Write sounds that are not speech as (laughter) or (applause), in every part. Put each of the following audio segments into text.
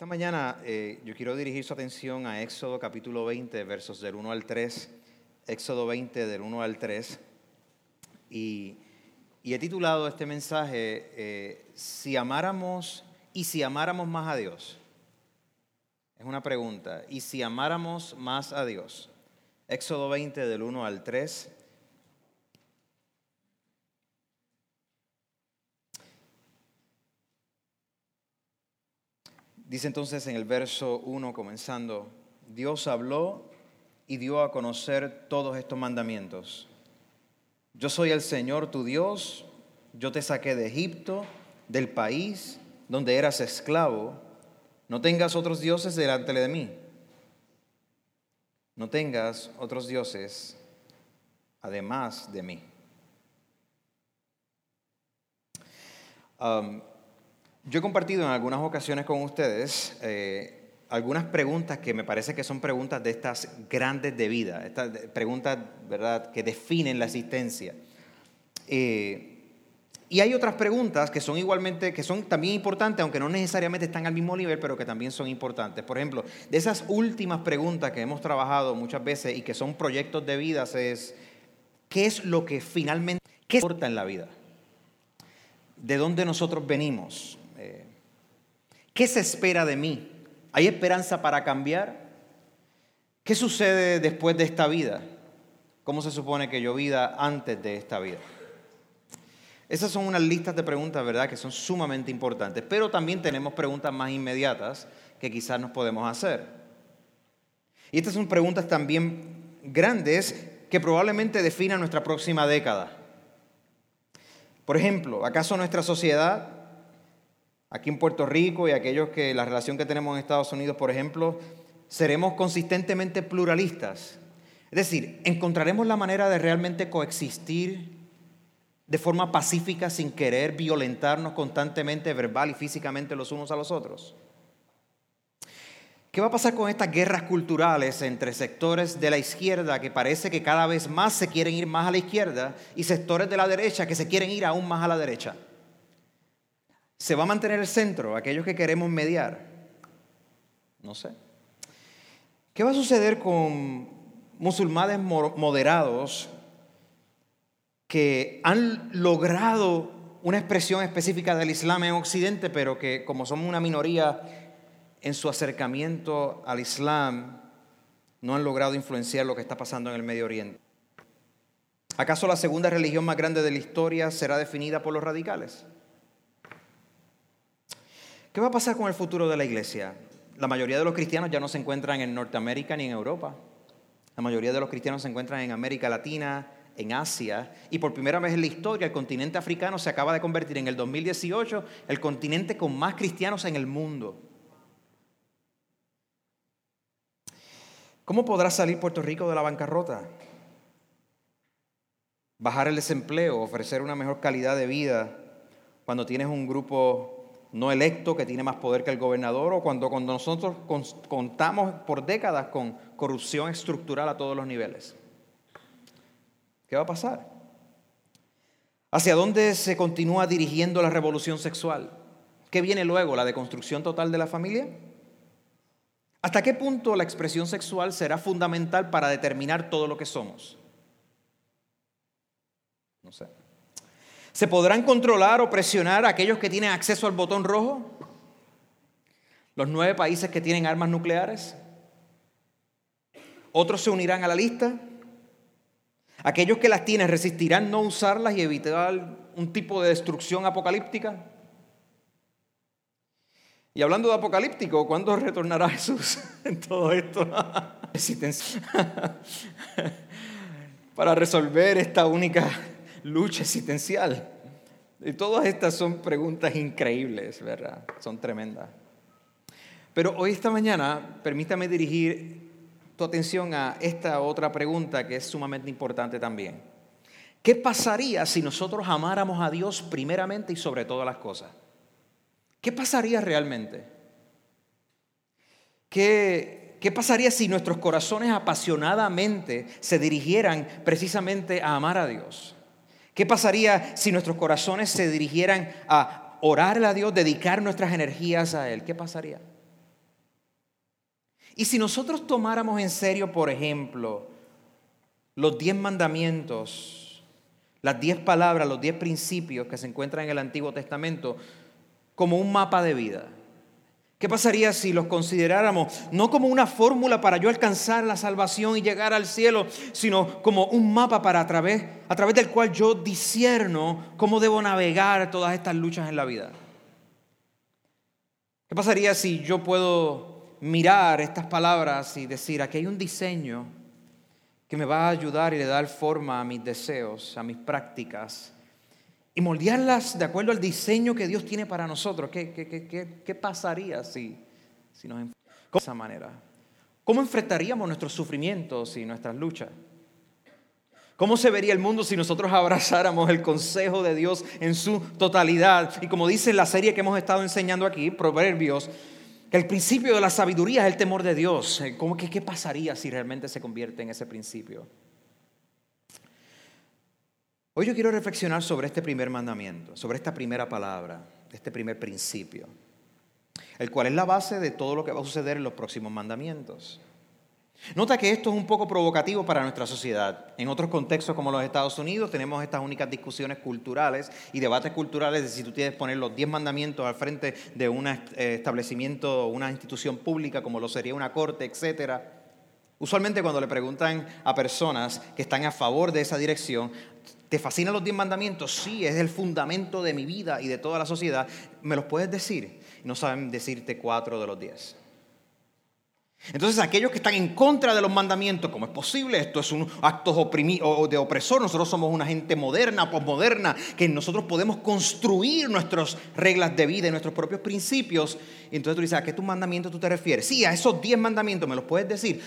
Esta mañana eh, yo quiero dirigir su atención a Éxodo capítulo 20, versos del 1 al 3. Éxodo 20 del 1 al 3. Y, he titulado este mensaje, eh, Si amáramos y si amáramos más a Dios. Es una pregunta. ¿Y si amáramos más a Dios? Éxodo 20 del 1 al 3. Dice entonces en el verso 1 comenzando, Dios habló y dio a conocer todos estos mandamientos. Yo soy el Señor tu Dios, yo te saqué de Egipto, del país donde eras esclavo. No tengas otros dioses delante de mí. No tengas otros dioses además de mí. Um, yo he compartido en algunas ocasiones con ustedes eh, algunas preguntas que me parece que son preguntas de estas grandes de vida, estas preguntas ¿verdad? que definen la existencia. Eh, y hay otras preguntas que son igualmente, que son también importantes, aunque no necesariamente están al mismo nivel, pero que también son importantes. Por ejemplo, de esas últimas preguntas que hemos trabajado muchas veces y que son proyectos de vida, es ¿qué es lo que finalmente ¿qué importa en la vida? ¿De dónde nosotros venimos? ¿Qué se espera de mí? ¿Hay esperanza para cambiar? ¿Qué sucede después de esta vida? ¿Cómo se supone que yo vida antes de esta vida? Esas son unas listas de preguntas, ¿verdad?, que son sumamente importantes, pero también tenemos preguntas más inmediatas que quizás nos podemos hacer. Y estas son preguntas también grandes que probablemente definan nuestra próxima década. Por ejemplo, ¿acaso nuestra sociedad aquí en Puerto Rico y aquellos que la relación que tenemos en Estados Unidos, por ejemplo, seremos consistentemente pluralistas. Es decir, encontraremos la manera de realmente coexistir de forma pacífica sin querer violentarnos constantemente verbal y físicamente los unos a los otros. ¿Qué va a pasar con estas guerras culturales entre sectores de la izquierda que parece que cada vez más se quieren ir más a la izquierda y sectores de la derecha que se quieren ir aún más a la derecha? ¿Se va a mantener el centro, aquellos que queremos mediar? No sé. ¿Qué va a suceder con musulmanes moderados que han logrado una expresión específica del Islam en Occidente, pero que como somos una minoría en su acercamiento al Islam, no han logrado influenciar lo que está pasando en el Medio Oriente? ¿Acaso la segunda religión más grande de la historia será definida por los radicales? ¿Qué va a pasar con el futuro de la iglesia? La mayoría de los cristianos ya no se encuentran en Norteamérica ni en Europa. La mayoría de los cristianos se encuentran en América Latina, en Asia, y por primera vez en la historia el continente africano se acaba de convertir en el 2018 el continente con más cristianos en el mundo. ¿Cómo podrá salir Puerto Rico de la bancarrota? Bajar el desempleo, ofrecer una mejor calidad de vida cuando tienes un grupo no electo que tiene más poder que el gobernador, o cuando, cuando nosotros contamos por décadas con corrupción estructural a todos los niveles. ¿Qué va a pasar? ¿Hacia dónde se continúa dirigiendo la revolución sexual? ¿Qué viene luego? ¿La deconstrucción total de la familia? ¿Hasta qué punto la expresión sexual será fundamental para determinar todo lo que somos? No sé. ¿Se podrán controlar o presionar a aquellos que tienen acceso al botón rojo? ¿Los nueve países que tienen armas nucleares? ¿Otros se unirán a la lista? ¿Aquellos que las tienen resistirán no usarlas y evitar un tipo de destrucción apocalíptica? Y hablando de apocalíptico, ¿cuándo retornará Jesús (laughs) en todo esto? (laughs) (laughs) Para resolver esta única lucha existencial. Y todas estas son preguntas increíbles, ¿verdad? Son tremendas. Pero hoy, esta mañana, permítame dirigir tu atención a esta otra pregunta que es sumamente importante también. ¿Qué pasaría si nosotros amáramos a Dios primeramente y sobre todas las cosas? ¿Qué pasaría realmente? ¿Qué, ¿Qué, pasaría si nuestros corazones apasionadamente se dirigieran precisamente a amar a Dios? ¿Qué pasaría si nuestros corazones se dirigieran a orarle a Dios, dedicar nuestras energías a Él? ¿Qué pasaría? Y si nosotros tomáramos en serio, por ejemplo, los diez mandamientos, las diez palabras, los diez principios que se encuentran en el Antiguo Testamento como un mapa de vida, ¿Qué pasaría si los consideráramos no como una fórmula para yo alcanzar la salvación y llegar al cielo, sino como un mapa para a través, a través del cual yo disierno cómo debo navegar todas estas luchas en la vida? ¿Qué pasaría si yo puedo mirar estas palabras y decir, aquí hay un diseño que me va a ayudar y le dar forma a mis deseos, a mis prácticas, y moldearlas de acuerdo al diseño que Dios tiene para nosotros. ¿Qué, qué, pasaría si, si nos enfrentamos de esa manera? ¿Cómo enfrentaríamos nuestros sufrimientos y nuestras luchas? ¿Cómo se vería el mundo si nosotros abrazáramos el consejo de Dios en su totalidad? Y como dice la serie que hemos estado enseñando aquí, Proverbios, que el principio de la sabiduría es el temor de Dios. ¿Cómo que, ¿Qué pasaría si realmente se convierte en ese principio? Hoy yo quiero reflexionar sobre este primer mandamiento, sobre esta primera palabra, este primer principio, el cual es la base de todo lo que va a suceder en los próximos mandamientos. Nota que esto es un poco provocativo para nuestra sociedad. En otros contextos como los Estados Unidos tenemos estas únicas discusiones culturales y debates culturales de si tú tienes que poner los diez mandamientos al frente de un eh, establecimiento, una institución pública como lo sería una corte, etcétera. Usualmente cuando le preguntan a personas que están a favor de esa dirección, ¿Te fascinan los diez mandamientos? Sí, es el fundamento de mi vida y de toda la sociedad. ¿Me los puedes decir? No saben decirte cuatro de los diez. Entonces aquellos que están en contra de los mandamientos, ¿cómo es posible? Esto es un acto de opresor. Nosotros somos una gente moderna, posmoderna, que nosotros podemos construir nuestras reglas de vida y nuestros propios principios. Entonces tú dices, ¿a qué tu mandamiento tú te refieres? Sí, a esos diez mandamientos, ¿me los puedes decir?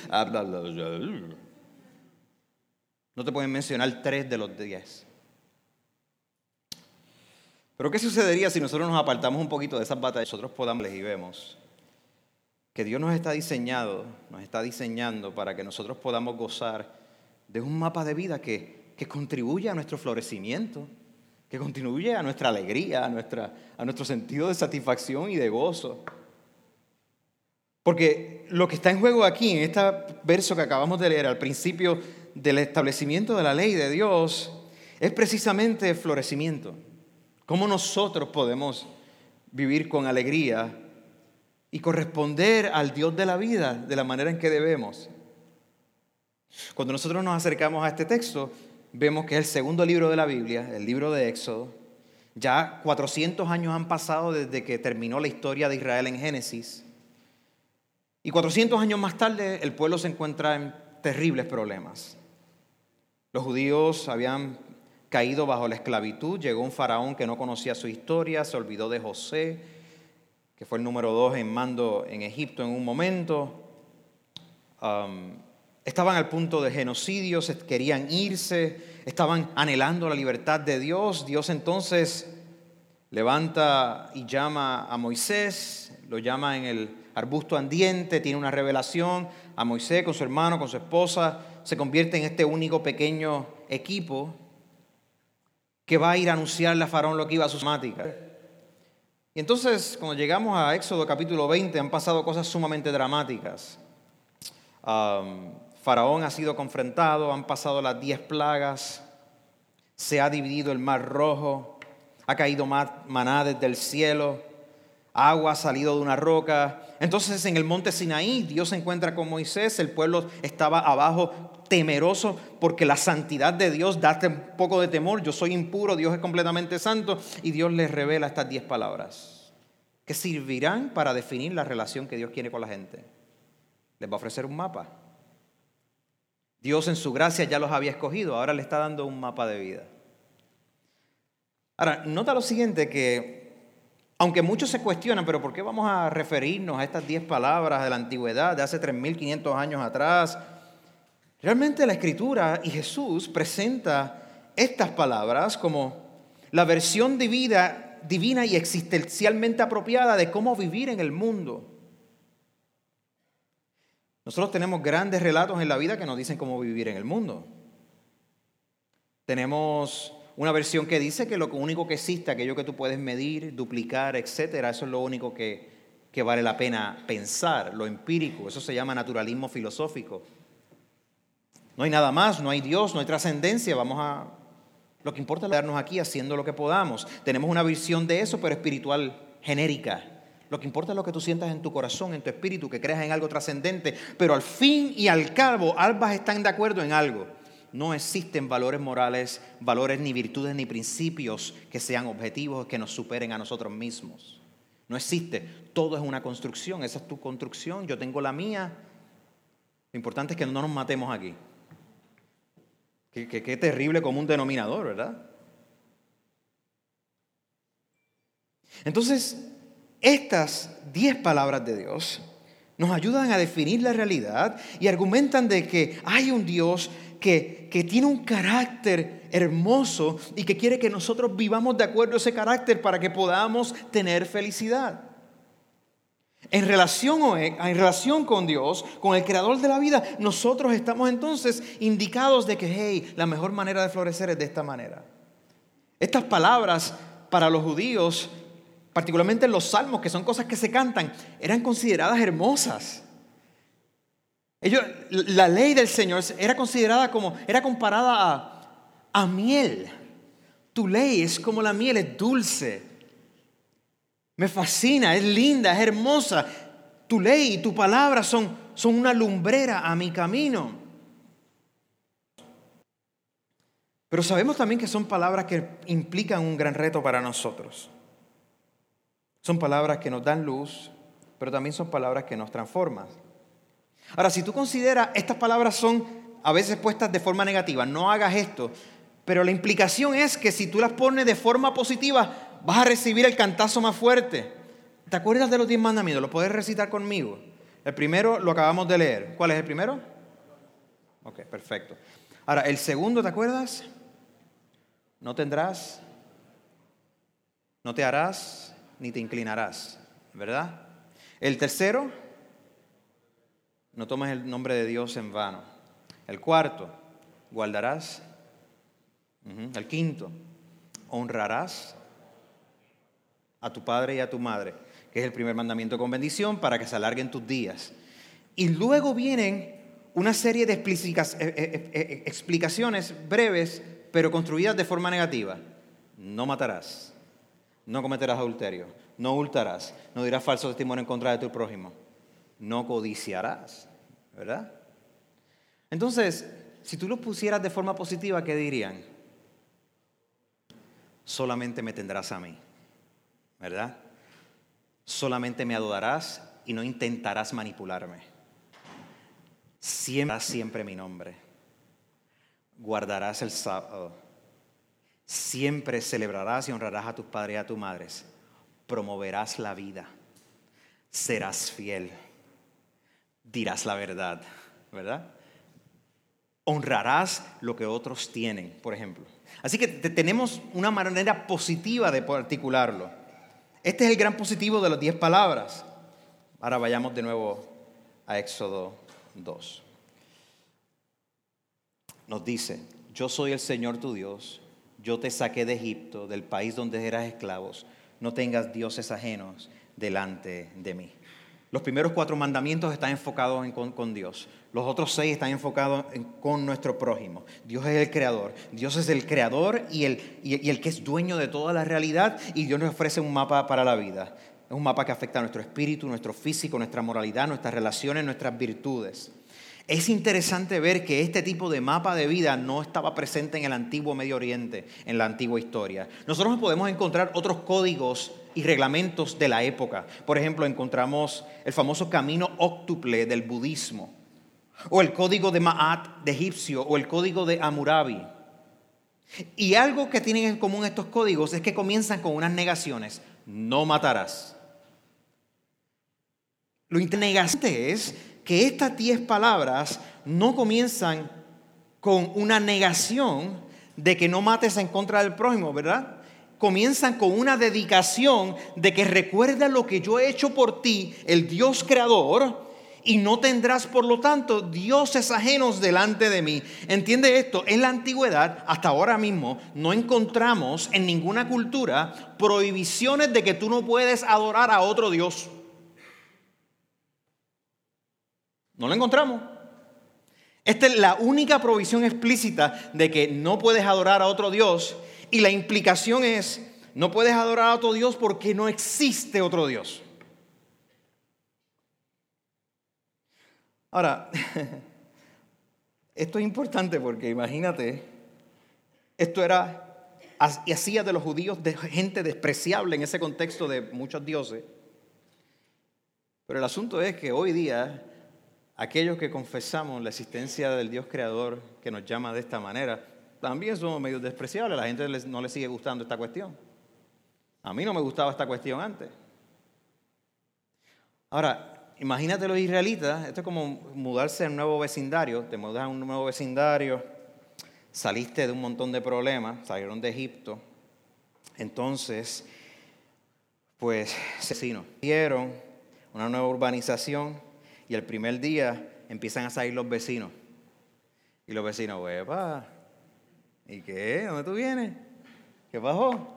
No te pueden mencionar tres de los diez. Pero ¿qué sucedería si nosotros nos apartamos un poquito de esas batallas? Nosotros podamos y vemos que Dios nos está diseñado, nos está diseñando para que nosotros podamos gozar de un mapa de vida que, que a nuestro florecimiento, que contribuye a nuestra alegría, a, nuestra, a nuestro sentido de satisfacción y de gozo. Porque lo que está en juego aquí, en este verso que acabamos de leer al principio del establecimiento de la ley de Dios es precisamente florecimiento. Cómo nosotros podemos vivir con alegría y corresponder al Dios de la vida de la manera en que debemos. Cuando nosotros nos acercamos a este texto, vemos que es el segundo libro de la Biblia, el libro de Éxodo. Ya 400 años han pasado desde que terminó la historia de Israel en Génesis. Y 400 años más tarde el pueblo se encuentra en terribles problemas. Los judíos habían caído bajo la esclavitud, llegó un faraón que no conocía su historia, se olvidó de José, que fue el número dos en mando en Egipto en un momento. estaban al punto de genocidio, querían irse, estaban anhelando la libertad de Dios. Dios entonces levanta y llama a Moisés, lo llama en el arbusto andiente, tiene una revelación a Moisés con su hermano, con su esposa, se convierte en este único pequeño equipo que va a ir a anunciarle a Faraón lo que iba a su mática. Y entonces, cuando llegamos a Éxodo capítulo 20, han pasado cosas sumamente dramáticas. Faraón ha sido confrontado, han pasado las diez plagas, se ha dividido el mar rojo, ha caído maná desde el cielo, agua ha salido de una roca. Entonces en el monte Sinaí Dios se encuentra con Moisés, el pueblo estaba abajo temeroso porque la santidad de Dios da un poco de temor. Yo soy impuro, Dios es completamente santo y Dios les revela estas diez palabras. que servirán para definir la relación que Dios quiere con la gente. Les va a ofrecer un mapa. Dios en su gracia ya los había escogido, ahora le está dando un mapa de vida. Ahora, nota lo siguiente que, aunque muchos se cuestionan, pero ¿por qué vamos a referirnos a estas diez palabras de la antigüedad, de hace 3.500 años atrás? Realmente la Escritura y Jesús presenta estas palabras como la versión divina, divina y existencialmente apropiada de cómo vivir en el mundo. Nosotros tenemos grandes relatos en la vida que nos dicen cómo vivir en el mundo. Tenemos una versión que dice que lo único que existe, aquello que tú puedes medir, duplicar, etcétera, eso es lo único que, que vale la pena pensar, lo empírico, eso se llama naturalismo filosófico. No hay nada más, no hay Dios, no hay trascendencia, vamos a... Lo que importa es quedarnos aquí haciendo lo que podamos. Tenemos una visión de eso, pero espiritual genérica. Lo que importa es lo que tú sientas en tu corazón, en tu espíritu, que creas en algo trascendente, pero al fin y al cabo ambas están de acuerdo en algo no existen valores morales, valores ni virtudes ni principios que sean objetivos, que nos superen a nosotros mismos. No existe. Todo es una construcción. Esa es tu construcción, yo tengo la mía. Lo importante es que no nos matemos aquí. Qué, terrible como un denominador, ¿verdad? Entonces, estas diez palabras de Dios nos ayudan a definir la realidad y argumentan de que hay un Dios que, tiene un carácter hermoso y que quiere que nosotros vivamos de acuerdo a ese carácter para que podamos tener felicidad. En relación, en relación con Dios, con el creador de la vida, nosotros estamos entonces indicados de que, hey, la mejor manera de florecer es de esta manera. Estas palabras para los judíos particularmente en los salmos, que son cosas que se cantan, eran consideradas hermosas. Ellos, la ley del Señor era considerada como, era comparada a, a miel. Tu ley es como la miel, es dulce. Me fascina, es linda, es hermosa. Tu ley y tu palabra son, son una lumbrera a mi camino. Pero sabemos también que son palabras que implican un gran reto para nosotros. Son palabras que nos dan luz, pero también son palabras que nos transforman. Ahora, si tú consideras estas palabras son a veces puestas de forma negativa, no hagas esto, pero la implicación es que si tú las pones de forma positiva, vas a recibir el cantazo más fuerte. ¿Te acuerdas de los diez mandamientos? ¿Lo puedes recitar conmigo? El primero lo acabamos de leer. ¿Cuál es el primero? Ok, perfecto. Ahora, el segundo, ¿te acuerdas? No tendrás, no te harás ni te inclinarás, ¿verdad? El tercero, no tomes el nombre de Dios en vano. El cuarto, guardarás. El quinto, honrarás a tu padre y a tu madre, que es el primer mandamiento con bendición para que se alarguen tus días. Y luego vienen una serie de eh, eh, eh, explicaciones breves, pero construidas de forma negativa. No matarás no cometerás adulterio, no hurtarás, no dirás falso testimonio en contra de tu prójimo, no codiciarás, ¿verdad? Entonces, si tú lo pusieras de forma positiva, ¿qué dirían? Solamente me tendrás a mí, ¿verdad? Solamente me adorarás y no intentarás manipularme. Siempre, siempre mi nombre. Guardarás el sábado Siempre celebrarás y honrarás a tus padres y a tus madres. Promoverás la vida. Serás fiel. Dirás la verdad, ¿verdad? Honrarás lo que otros tienen, por ejemplo. Así que tenemos una manera positiva de articularlo. Este es el gran positivo de las diez palabras. Ahora vayamos de nuevo a Éxodo 2. Nos dice, yo soy el Señor tu Dios yo te saqué de Egipto, del país donde eras esclavos, no tengas dioses ajenos delante de mí. Los primeros cuatro mandamientos están enfocados con, Dios. Los otros seis están enfocados con nuestro prójimo. Dios es el creador. Dios es el creador y el, y el que es dueño de toda la realidad y Dios nos ofrece un mapa para la vida. Es un mapa que afecta a nuestro espíritu, nuestro físico, nuestra moralidad, nuestras relaciones, nuestras virtudes. Es interesante ver que este tipo de mapa de vida no estaba presente en el antiguo Medio Oriente, en la antigua historia. Nosotros podemos encontrar otros códigos y reglamentos de la época. Por ejemplo, encontramos el famoso camino óctuple del budismo, o el código de Ma'at de egipcio, o el código de Hammurabi. Y algo que tienen en común estos códigos es que comienzan con unas negaciones. No matarás. Lo interesante es que estas diez palabras no comienzan con una negación de que no mates en contra del prójimo, ¿verdad? Comienzan con una dedicación de que recuerda lo que yo he hecho por ti, el Dios creador, y no tendrás, por lo tanto, dioses ajenos delante de mí. ¿Entiende esto? En la antigüedad, hasta ahora mismo, no encontramos en ninguna cultura prohibiciones de que tú no puedes adorar a otro Dios. No lo encontramos. Esta es la única provisión explícita de que no puedes adorar a otro Dios y la implicación es, no puedes adorar a otro Dios porque no existe otro Dios. Ahora, (laughs) esto es importante porque imagínate, esto era, y hacía de los judíos gente despreciable en ese contexto de muchos dioses. Pero el asunto es que hoy día aquellos que confesamos la existencia del Dios creador que nos llama de esta manera, también somos medio despreciables. La gente no le sigue gustando esta cuestión. A mí no me gustaba esta cuestión antes. Ahora, imagínate los israelitas, esto es como mudarse a un nuevo vecindario, te mudas a un nuevo vecindario, saliste de un montón de problemas, salieron de Egipto, entonces, pues, se vieron una nueva urbanización, y el primer día empiezan a salir los vecinos. Y los vecinos, huepa, ¿y qué? ¿Dónde tú vienes? ¿Qué pasó?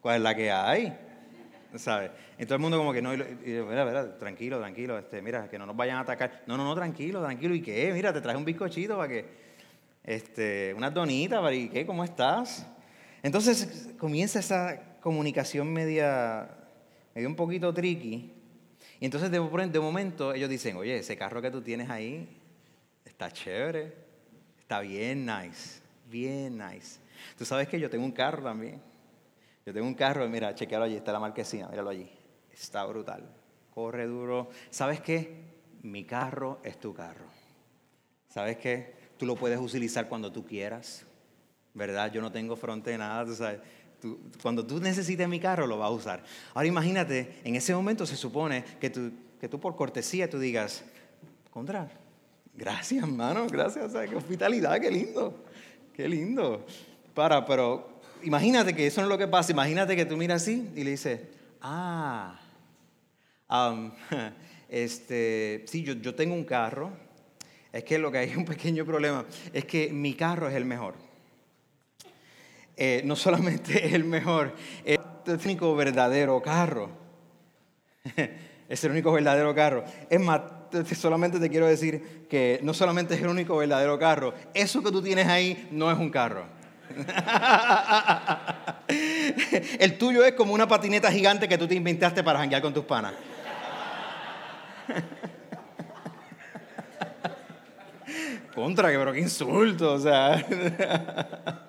¿Cuál es la que hay? ¿Sabes? Y todo el mundo como que no, y, mira, mira, tranquilo, tranquilo, este, mira, que no nos vayan a atacar. No, no, no, tranquilo, tranquilo. ¿Y qué? Mira, te traje un bizcochito para que, este, unas donitas, para, ¿y qué? ¿Cómo estás? Entonces comienza esa comunicación media, medio un poquito tricky, y entonces de, de momento ellos dicen, oye, ese carro que tú tienes ahí está chévere, está bien nice, bien nice. Tú sabes que yo tengo un carro también. Yo tengo un carro, mira, chequealo allí, está la marquesina, míralo allí. Está brutal, corre duro. ¿Sabes qué? Mi carro es tu carro. ¿Sabes qué? Tú lo puedes utilizar cuando tú quieras, ¿verdad? Yo no tengo fronte de nada, tú sabes cuando tú necesites mi carro, lo vas a usar. Ahora imagínate, en ese momento se supone que tú, que tú por cortesía tú digas, contra, gracias hermano, gracias, qué hospitalidad, qué lindo, qué lindo. Para, pero imagínate que eso no es lo que pasa, imagínate que tú miras así y le dices, ah, (laughs) este, sí, yo, yo tengo un carro, es que lo que hay es un pequeño problema, es que mi carro es el mejor. Eh, no solamente (laughs) es el mejor, es el único verdadero carro. (laughs) es el único verdadero carro. Es más, solamente te quiero decir que no solamente es el único verdadero carro, eso que tú tienes ahí no es un carro. (laughs) el tuyo es como una patineta gigante que tú te inventaste para janguear con tus panas. (laughs) Contra, pero qué insulto, o sea. (laughs)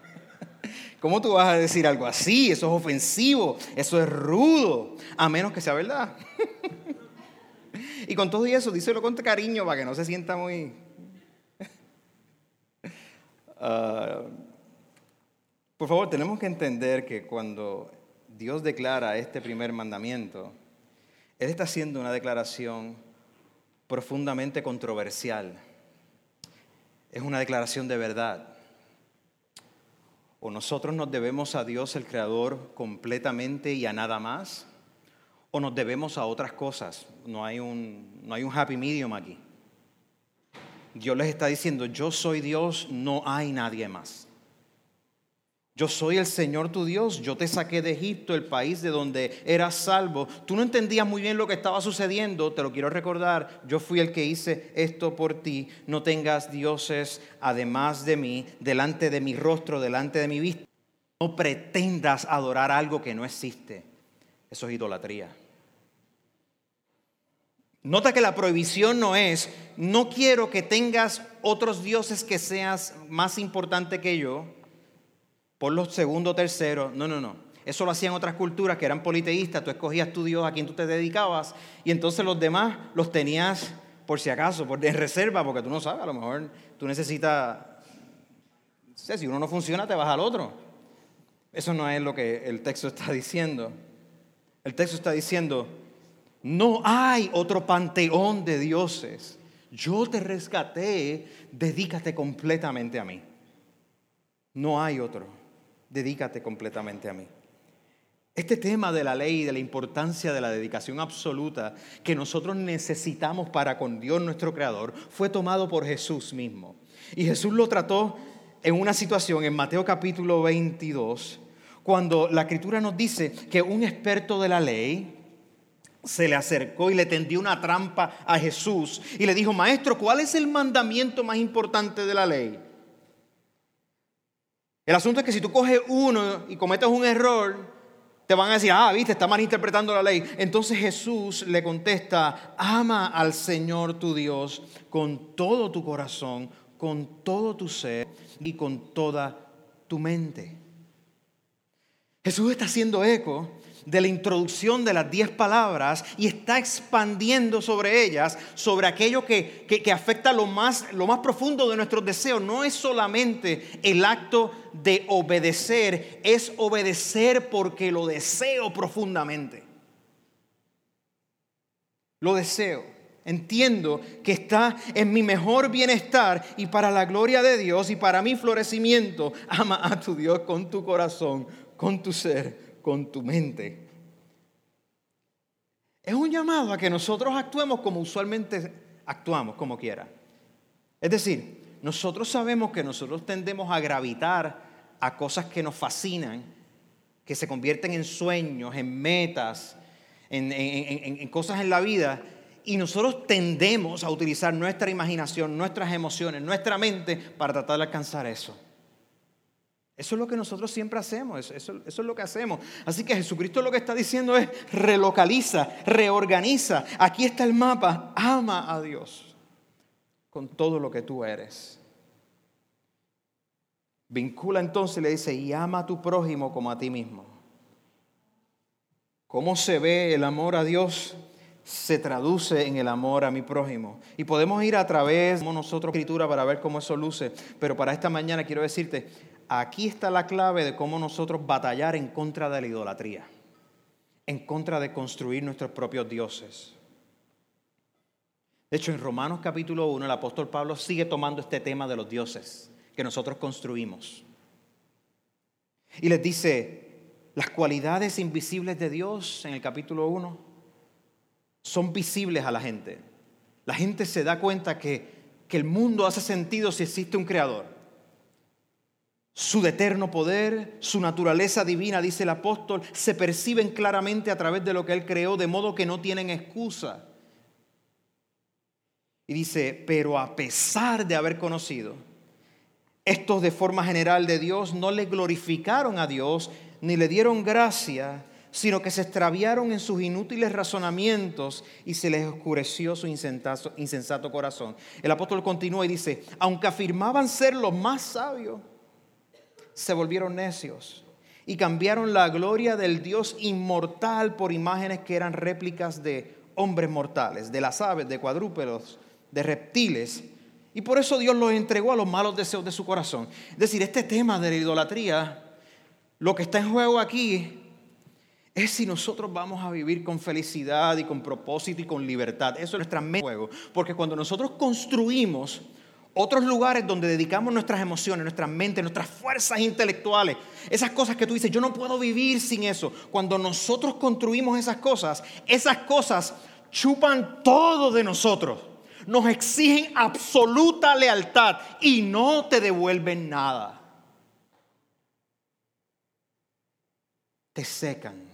¿Cómo tú vas a decir algo así? Eso es ofensivo, eso es rudo, a menos que sea verdad. Y con todo eso, díselo con cariño para que no se sienta muy... (laughs) Ah, por favor, tenemos que entender que cuando Dios declara este primer mandamiento, Él está haciendo una declaración profundamente controversial. Es una declaración de verdad. O nosotros nos debemos a Dios el Creador completamente y a nada más, o nos debemos a otras cosas. No hay un, no hay un happy medium aquí. Dios les está diciendo, yo soy Dios, no hay nadie más. Yo soy el Señor tu Dios, yo te saqué de Egipto, el país de donde eras salvo. Tú no entendías muy bien lo que estaba sucediendo, te lo quiero recordar, yo fui el que hice esto por ti. No tengas dioses además de mí, delante de mi rostro, delante de mi vista. No pretendas adorar algo que no existe. Eso es idolatría. Nota que la prohibición no es, no quiero que tengas otros dioses que seas más importante que yo por los segundo, tercero. No, no, no. Eso lo hacían otras culturas que eran politeístas, tú escogías tu Dios a quien tú te dedicabas y entonces los demás los tenías por si acaso, por, de reserva, porque tú no sabes, a lo mejor tú necesitas, no sé, si uno no funciona te vas al otro. Eso no es lo que el texto está diciendo. El texto está diciendo, no hay otro panteón de dioses. Yo te rescaté, dedícate completamente a mí. No hay otro, dedícate completamente a mí. Este tema de la ley y de la importancia de la dedicación absoluta que nosotros necesitamos para con Dios nuestro Creador fue tomado por Jesús mismo. Y Jesús lo trató en una situación en Mateo capítulo 22, cuando la escritura nos dice que un experto de la ley se le acercó y le tendió una trampa a Jesús y le dijo, maestro, ¿cuál es el mandamiento más importante de la ley? El asunto es que si tú coges uno y cometes un error, te van a decir, ah, viste, está malinterpretando la ley. Entonces Jesús le contesta, ama al Señor tu Dios con todo tu corazón, con todo tu ser y con toda tu mente. Jesús está haciendo eco de la introducción de las diez palabras y está expandiendo sobre ellas, sobre aquello que, que, afecta lo más, lo más profundo de nuestros deseos. No es solamente el acto de obedecer, es obedecer porque lo deseo profundamente. Lo deseo. Entiendo que está en mi mejor bienestar y para la gloria de Dios y para mi florecimiento. Ama a tu Dios con tu corazón, con tu ser, con tu mente. Es un llamado a que nosotros actuemos como usualmente actuamos, como quiera. Es decir, nosotros sabemos que nosotros tendemos a gravitar a cosas que nos fascinan, que se convierten en sueños, en metas, en, en cosas en la vida y nosotros tendemos a utilizar nuestra imaginación, nuestras emociones, nuestra mente para tratar de alcanzar eso. Eso es lo que nosotros siempre hacemos, eso, es lo que hacemos. Así que Jesucristo lo que está diciendo es relocaliza, reorganiza. Aquí está el mapa, ama a Dios con todo lo que tú eres. Vincula entonces, le dice, y ama a tu prójimo como a ti mismo. ¿Cómo se ve el amor a Dios? Se traduce en el amor a mi prójimo. Y podemos ir a través de nosotros escritura para ver cómo eso luce, pero para esta mañana quiero decirte, aquí está la clave de cómo nosotros batallar en contra de la idolatría, en contra de construir nuestros propios dioses. De hecho, en Romanos capítulo 1 el apóstol Pablo sigue tomando este tema de los dioses que nosotros construimos. Y les dice, las cualidades invisibles de Dios en el capítulo 1 son visibles a la gente. La gente se da cuenta que, que el mundo hace sentido si existe un creador. Su eterno poder, su naturaleza divina, dice el apóstol, se perciben claramente a través de lo que él creó, de modo que no tienen excusa. Y dice, pero a pesar de haber conocido, estos de forma general de Dios no le glorificaron a Dios ni le dieron gracia, sino que se extraviaron en sus inútiles razonamientos y se les oscureció su insensato, corazón. El apóstol continúa y dice, aunque afirmaban ser los más sabios, se volvieron necios y cambiaron la gloria del Dios inmortal por imágenes que eran réplicas de hombres mortales, de las aves, de cuadrúpedos, de reptiles. Y por eso Dios los entregó a los malos deseos de su corazón. Es decir, este tema de la idolatría, lo que está en juego aquí es si nosotros vamos a vivir con felicidad y con propósito y con libertad. Eso es nuestra mente. Porque cuando nosotros construimos otros lugares donde dedicamos nuestras emociones, nuestras mentes, nuestras fuerzas intelectuales, esas cosas que tú dices, yo no puedo vivir sin eso. Cuando nosotros construimos esas cosas, esas cosas chupan todo de nosotros. Nos exigen absoluta lealtad y no te devuelven nada. Te secan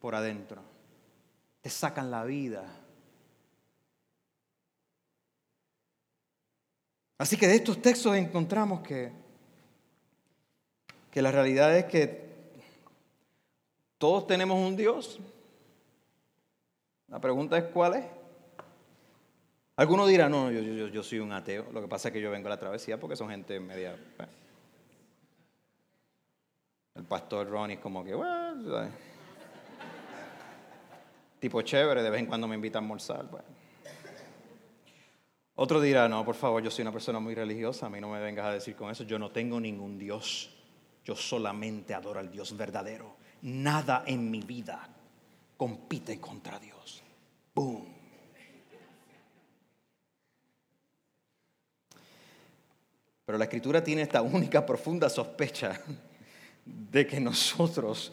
por adentro. Te sacan la vida. Así que de estos textos encontramos que, que la realidad es que todos tenemos un Dios. La pregunta es cuál es. Algunos dirán, no, yo, yo, yo soy un ateo. Lo que pasa es que yo vengo a la travesía porque son gente media... El pastor Ronnie es como que, tipo chévere, de vez en cuando me invita a almorzar. Bueno. Otro dirá, no, por favor, yo soy una persona muy religiosa, a mí no me vengas a decir con eso, yo no tengo ningún Dios, yo solamente adoro al Dios verdadero. Nada en mi vida compite contra Dios. ¡Boom! Pero la escritura tiene esta única profunda sospecha de que nosotros,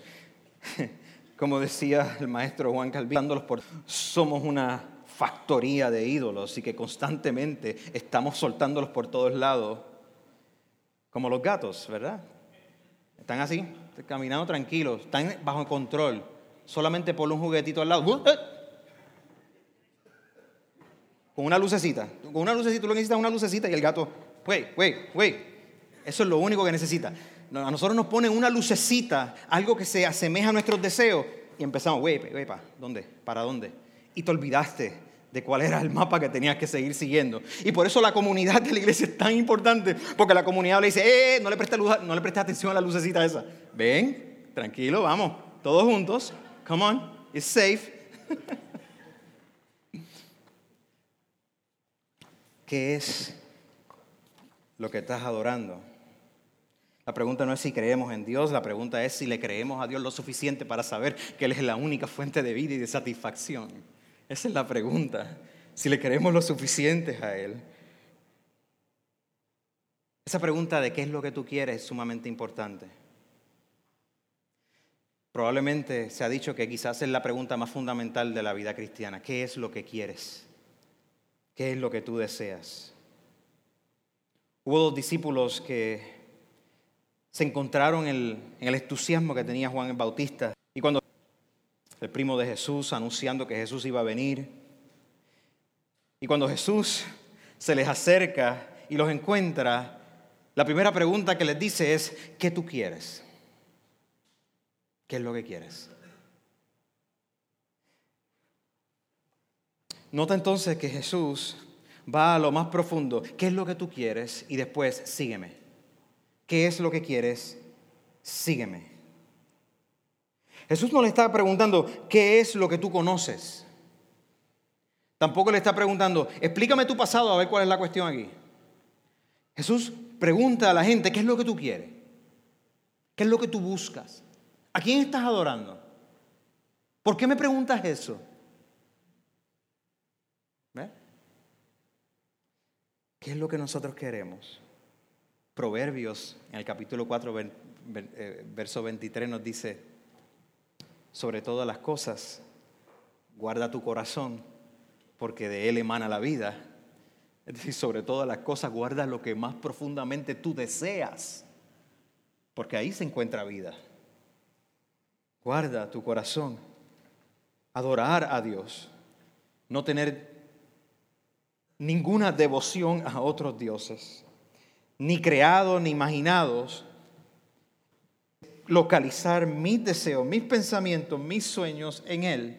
como decía el maestro Juan Calvino, somos una factoría de ídolos y que constantemente estamos soltándolos por todos lados, como los gatos, ¿verdad? Están así, caminando tranquilos, están bajo control, solamente por un juguetito al lado. ¡Eh! Con una lucecita, con una lucecita, tú lo necesitas una lucecita y el gato, wait, wait, wait. Eso es lo único que necesita. A nosotros nos ponen una lucecita, algo que se asemeja a nuestros deseos, y empezamos, wey, wey, ¿dónde? ¿Para dónde? Y te olvidaste de cuál era el mapa que tenías que seguir siguiendo. Y por eso la comunidad de la iglesia es tan importante, porque la comunidad le dice, eh, no le prestes, no atención a la lucecita esa. Ven, tranquilo, vamos, todos juntos, come on, it's safe. (laughs) ¿Qué es lo que estás adorando? La pregunta no es si creemos en Dios, la pregunta es si le creemos a Dios lo suficiente para saber que Él es la única fuente de vida y de satisfacción. Esa es la pregunta, si le creemos lo suficiente a Él. Esa pregunta de qué es lo que tú quieres es sumamente importante. Probablemente se ha dicho que quizás es la pregunta más fundamental de la vida cristiana. ¿Qué es lo que quieres? ¿Qué es lo que tú deseas? Hubo dos discípulos que se encontraron en el, entusiasmo que tenía Juan el Bautista. Y cuando el primo de Jesús anunciando que Jesús iba a venir, y cuando Jesús se les acerca y los encuentra, la primera pregunta que les dice es, ¿qué tú quieres? ¿Qué es lo que quieres? Nota entonces que Jesús va a lo más profundo, ¿qué es lo que tú quieres? Y después, sígueme. ¿Qué es lo que quieres? Sígueme. Jesús no le está preguntando, ¿qué es lo que tú conoces? Tampoco le está preguntando, explícame tu pasado a ver cuál es la cuestión aquí. Jesús pregunta a la gente, ¿qué es lo que tú quieres? ¿Qué es lo que tú buscas? ¿A quién estás adorando? ¿Por qué me preguntas eso? ¿Qué es lo que nosotros queremos? Proverbios, en el capítulo 4, eh, verso 23, nos dice, sobre todas las cosas, guarda tu corazón, porque de él emana la vida. Es decir, sobre todas las cosas, guarda lo que más profundamente tú deseas, porque ahí se encuentra vida. Guarda tu corazón. Adorar a Dios. No tener ninguna devoción a otros dioses ni creados ni imaginados, localizar mis deseos, mis pensamientos, mis sueños en Él,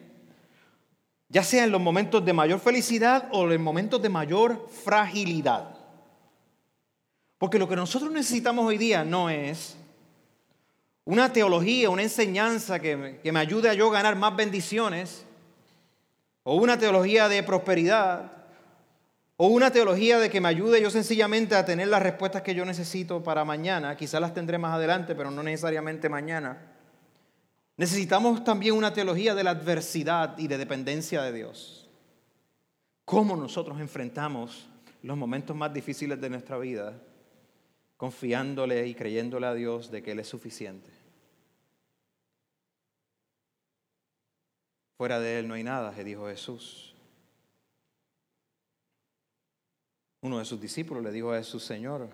ya sea en los momentos de mayor felicidad o en momentos de mayor fragilidad. Porque lo que nosotros necesitamos hoy día no es una teología, una enseñanza que me, que me ayude a yo ganar más bendiciones, o una teología de prosperidad, o una teología de que me ayude yo sencillamente a tener las respuestas que yo necesito para mañana, quizás las tendré más adelante, pero no necesariamente mañana. Necesitamos también una teología de la adversidad y de dependencia de Dios. ¿Cómo nosotros enfrentamos los momentos más difíciles de nuestra vida confiándole y creyéndole a Dios de que Él es suficiente? Fuera de Él no hay nada, se dijo Jesús. Uno de sus discípulos le dijo a Jesús, Señor,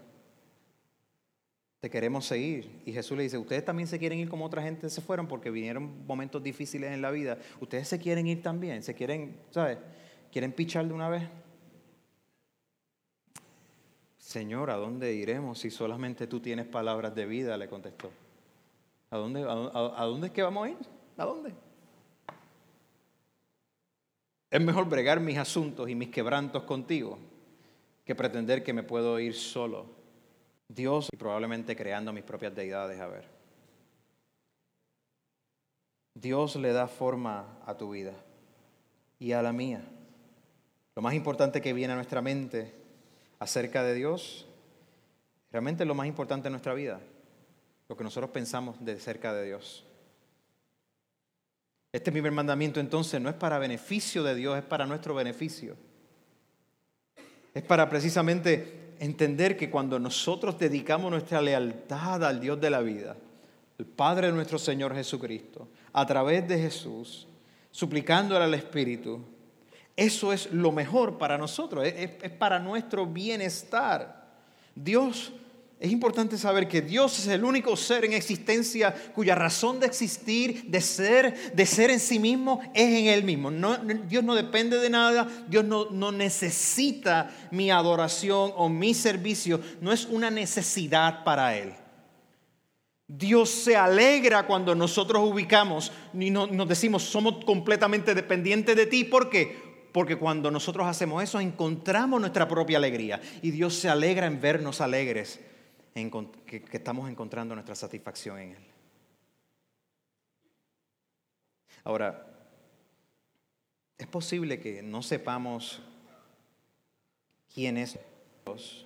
te queremos seguir. Y Jesús le dice, ustedes también se quieren ir como otra gente se fueron porque vinieron momentos difíciles en la vida. Ustedes se quieren ir también, se quieren, ¿sabes? ¿Quieren pichar de una vez? Señor, ¿a dónde iremos si solamente tú tienes palabras de vida? Le contestó. ¿A dónde, a dónde es que vamos a ir? ¿A dónde? Es mejor bregar mis asuntos y mis quebrantos contigo que pretender que me puedo ir solo. Dios y probablemente creando mis propias deidades, a ver. Dios le da forma a tu vida y a la mía. Lo más importante que viene a nuestra mente acerca de Dios, realmente es lo más importante en nuestra vida, lo que nosotros pensamos de cerca de Dios. Este primer mandamiento entonces no es para beneficio de Dios, es para nuestro beneficio. Es para precisamente entender que cuando nosotros dedicamos nuestra lealtad al Dios de la vida, el Padre de nuestro Señor Jesucristo, a través de Jesús, suplicándole al Espíritu, eso es lo mejor para nosotros, es, es para nuestro bienestar. Dios es importante saber que Dios es el único ser en existencia cuya razón de existir, de ser, de ser en sí mismo, es en Él mismo. Dios no depende de nada, Dios no, no necesita mi adoración o mi servicio, no es una necesidad para Él. Dios se alegra cuando nosotros ubicamos y nos decimos somos completamente dependientes de ti. ¿Por qué? Porque cuando nosotros hacemos eso encontramos nuestra propia alegría y Dios se alegra en vernos alegres que, estamos encontrando nuestra satisfacción en Él. Ahora, es posible que no sepamos quién es Dios.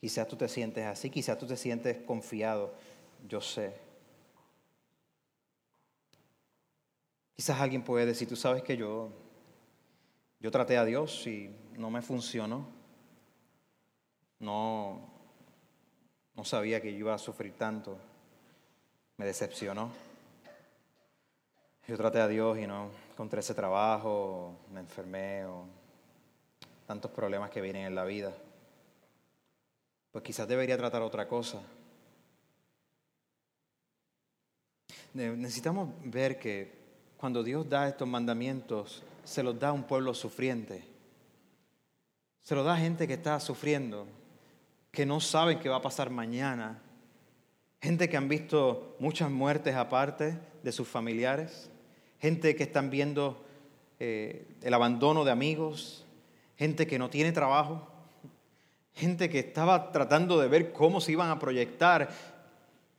Quizás tú te sientes así, quizás tú te sientes confiado, yo sé. Quizás alguien puede decir, tú sabes que yo, yo traté a Dios y no me funcionó. No, no sabía que yo iba a sufrir tanto. Me decepcionó. Yo traté a Dios y no encontré ese trabajo, me enfermé o tantos problemas que vienen en la vida. Pues quizás debería tratar otra cosa. Necesitamos ver que cuando Dios da estos mandamientos, se los da a un pueblo sufriente. Se los da a gente que está sufriendo, que no saben qué va a pasar mañana, gente que han visto muchas muertes aparte de sus familiares, gente que están viendo eh, el abandono de amigos, gente que no tiene trabajo, gente que estaba tratando de ver cómo se iban a proyectar.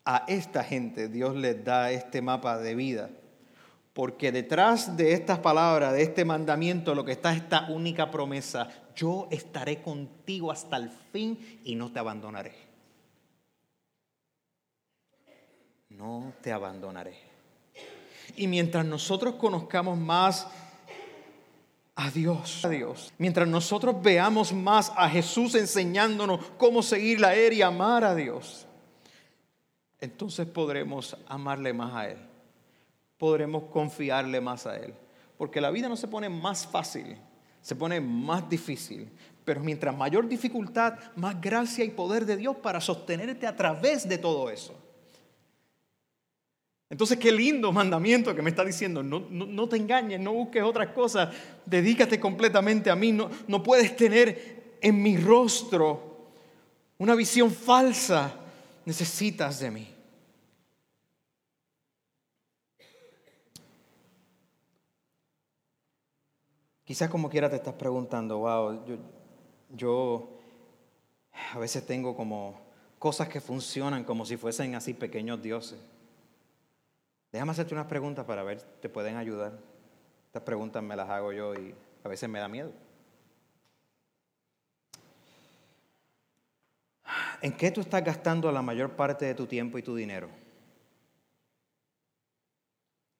A esta gente Dios les da este mapa de vida. Porque detrás de estas palabras, de este mandamiento, lo que está es esta única promesa yo estaré contigo hasta el fin y no te abandonaré. No te abandonaré. Y mientras nosotros conozcamos más a Dios, a Dios, mientras nosotros veamos más a Jesús enseñándonos cómo seguir la Él y amar a Dios, entonces podremos amarle más a Él. Podremos confiarle más a Él. Porque la vida no se pone más fácil se pone más difícil. Pero mientras mayor dificultad, más gracia y poder de Dios para sostenerte a través de todo eso. Entonces, qué lindo mandamiento que me está diciendo. No, te engañes, no busques otras cosas. Dedícate completamente a mí. No, no puedes tener en mi rostro una visión falsa. Necesitas de mí. Quizás como quiera te estás preguntando, wow, yo, a veces tengo como cosas que funcionan como si fuesen así pequeños dioses. Déjame hacerte unas preguntas para ver, te pueden ayudar. Estas preguntas me las hago yo y a veces me da miedo. ¿En qué tú estás gastando la mayor parte de tu tiempo y tu dinero?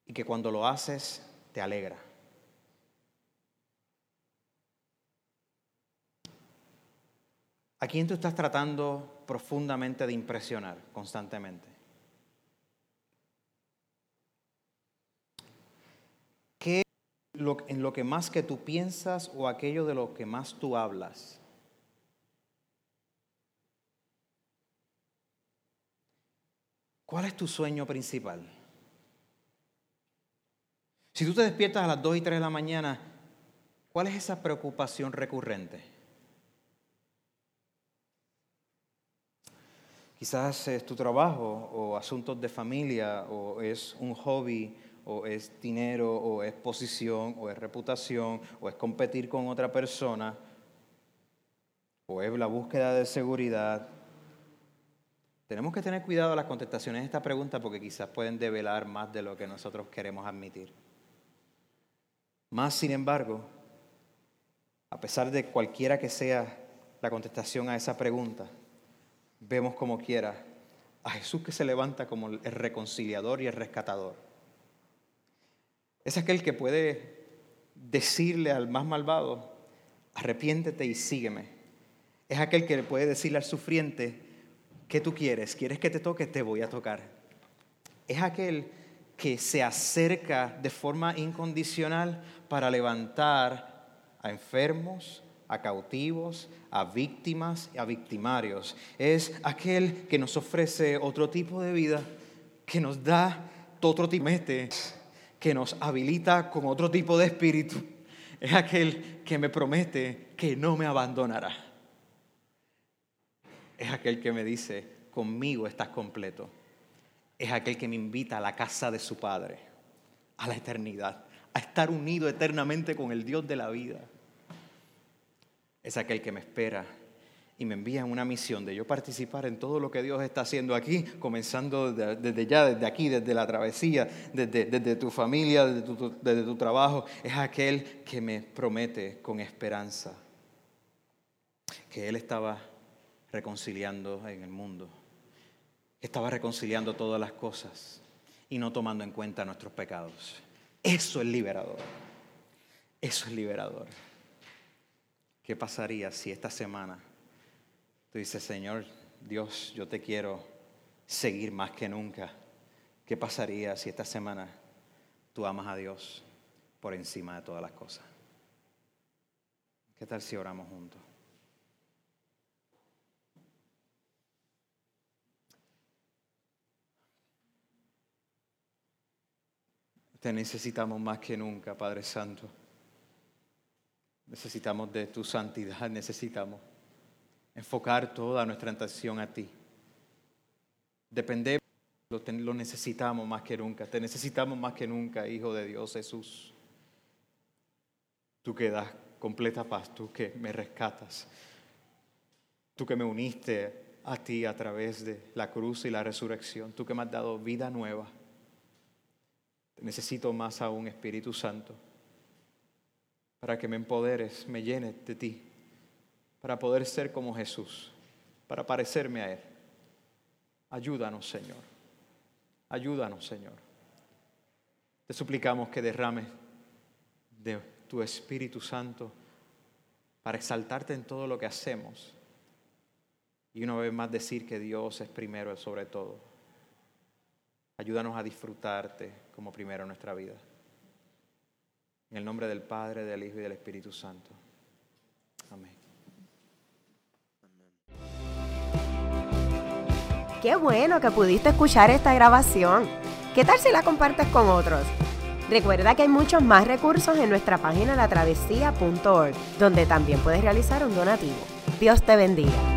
Y que cuando lo haces te alegra. ¿A quién tú estás tratando profundamente de impresionar constantemente? ¿Qué en lo que más que tú piensas o aquello de lo que más tú hablas? ¿Cuál es tu sueño principal? Si tú te despiertas a las 2 y 3 de la mañana, ¿cuál es esa preocupación recurrente? Quizás es tu trabajo o asuntos de familia o es un hobby o es dinero o es posición o es reputación o es competir con otra persona o es la búsqueda de seguridad. Tenemos que tener cuidado a las contestaciones de esta pregunta porque quizás pueden develar más de lo que nosotros queremos admitir. Más, sin embargo, a pesar de cualquiera que sea la contestación a esa pregunta, vemos como quiera a Jesús que se levanta como el reconciliador y el rescatador. Es aquel que puede decirle al más malvado, arrepiéntete y sígueme. Es aquel que le puede decirle al sufriente, ¿qué tú quieres? ¿Quieres que te toque? Te voy a tocar. Es aquel que se acerca de forma incondicional para levantar a enfermos, a cautivos, a víctimas y a victimarios. Es aquel que nos ofrece otro tipo de vida, que nos da otro tipo de que nos habilita con otro tipo de espíritu. Es aquel que me promete que no me abandonará. Es aquel que me dice, conmigo estás completo. Es aquel que me invita a la casa de su Padre, a la eternidad, a estar unido eternamente con el Dios de la vida es aquel que me espera y me envía en una misión de yo participar en todo lo que Dios está haciendo aquí, comenzando desde, ya, desde aquí, desde la travesía, desde, tu familia, desde tu, desde tu trabajo. Es aquel que me promete con esperanza que Él estaba reconciliando en el mundo, estaba reconciliando todas las cosas y no tomando en cuenta nuestros pecados. Eso es liberador. Eso es liberador. ¿Qué pasaría si esta semana tú dices, Señor, Dios, yo te quiero seguir más que nunca? ¿Qué pasaría si esta semana tú amas a Dios por encima de todas las cosas? ¿Qué tal si oramos juntos? Te necesitamos más que nunca, Padre Santo. Necesitamos de tu santidad, necesitamos enfocar toda nuestra atención a ti. Dependemos, lo necesitamos más que nunca, te necesitamos más que nunca, Hijo de Dios Jesús. Tú que das completa paz, tú que me rescatas, tú que me uniste a ti a través de la cruz y la resurrección, tú que me has dado vida nueva. Necesito más aún, Espíritu Santo para que me empoderes, me llenes de ti, para poder ser como Jesús, para parecerme a Él. Ayúdanos, Señor. Ayúdanos, Señor. Te suplicamos que derrames de tu Espíritu Santo para exaltarte en todo lo que hacemos y una vez más decir que Dios es primero sobre todo. Ayúdanos a disfrutarte como primero en nuestra vida. En el nombre del Padre, del Hijo y del Espíritu Santo. Amén. Qué bueno que pudiste escuchar esta grabación. ¿Qué tal si la compartes con otros? Recuerda que hay muchos más recursos en nuestra página latravesía.org, donde también puedes realizar un donativo. Dios te bendiga.